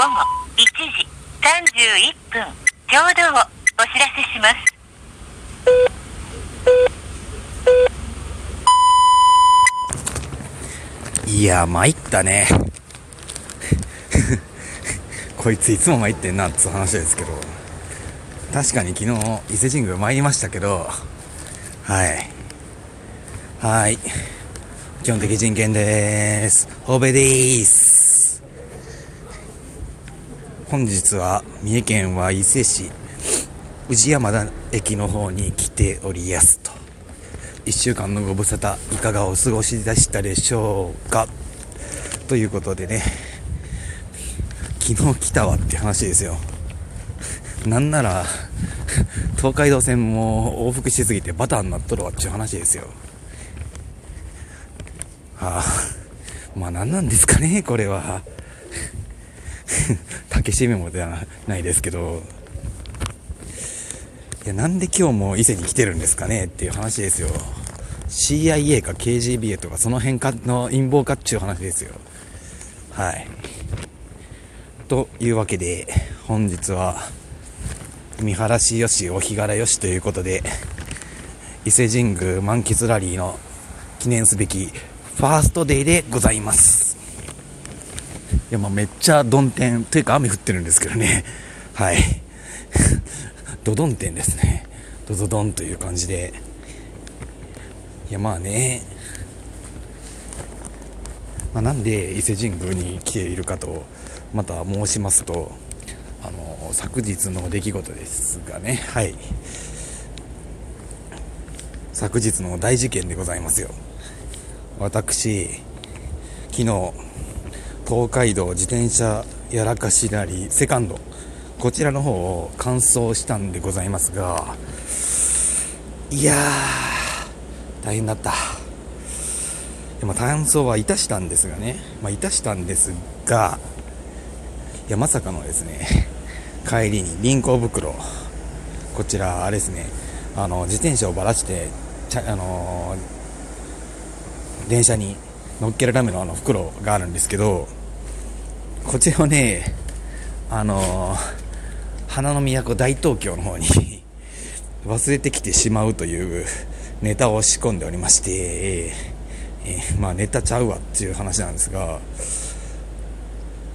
午後1時31分ちょうどをお知らせします。いや参ったね。こいついつも参ってんなっつう話ですけど。確かに昨日伊勢神宮参りましたけど。はい。はい。基本的人権です。欧米でーす。本日は三重県は伊勢市宇治山田駅の方に来ておりやすと。1週間のご無沙汰いかがお過ごしでしたでしょうか？ということでね昨日来たわって話ですよ。なんなら東海道線も往復しすぎてバターになっとるわっていう話ですよ。はあ。まあ何なんですかねこれは。竹締めもではないですけどいやなんで今日も伊勢に来てるんですかねっていう話ですよ。CIA か KGB とかその辺かの陰謀かっちゅう話ですよ。はい。というわけで本日は見晴らしよしお日柄よしということで伊勢神宮満喫ラリーの記念すべきファーストデイでございます。いやまあめっちゃ曇天というか雨降ってるんですけどね。はい。ドドン天ですね。ドドドンという感じで。いやまあね、まあ、なんで伊勢神宮に来ているかとまた申しますとあの昨日の出来事ですがね。はい。昨日の大事件でございますよ。私昨日東海道自転車やらかしなりセカンド。こちらの方を完走したんでございますがいやー大変だった。でも単走はいたしたんですがね。まあいたしたんですがいやまさかのですね帰りに輪行袋。こちらあれですね。あの自転車をばらしてあの電車に乗っけるためのあの袋があるんですけどこちらをねあの花の都大東京の方に 忘れてきてしまうというネタを仕込んでおりまして、えーまあネタちゃうわっていう話なんですが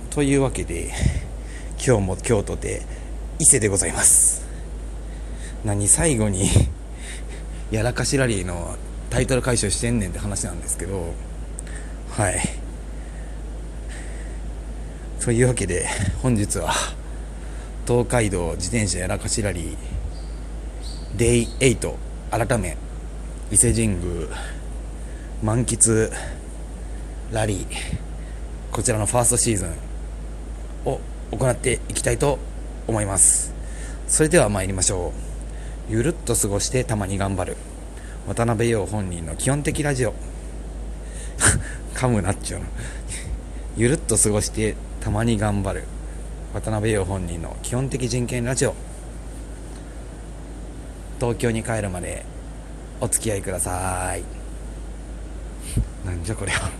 というわけで今日も京都で伊勢でございます。何最後に やらかしラリーのタイトル回収してんねんって話なんですけどはい。というわけで本日は東海道自転車やらかしラリーデイ8改め伊勢神宮満喫ラリーこちらのファーストシーズンを行っていきたいと思います。それでは参りましょう。ゆるっと過ごしてたまに頑張る。渡辺陽本人の基本的ラジオ。噛むなっちゅうの。ゆるっと過ごしてたまに頑張る。渡辺陽本人の基本的人権ラジオ。東京に帰るまでお付き合いください。なんじゃこれは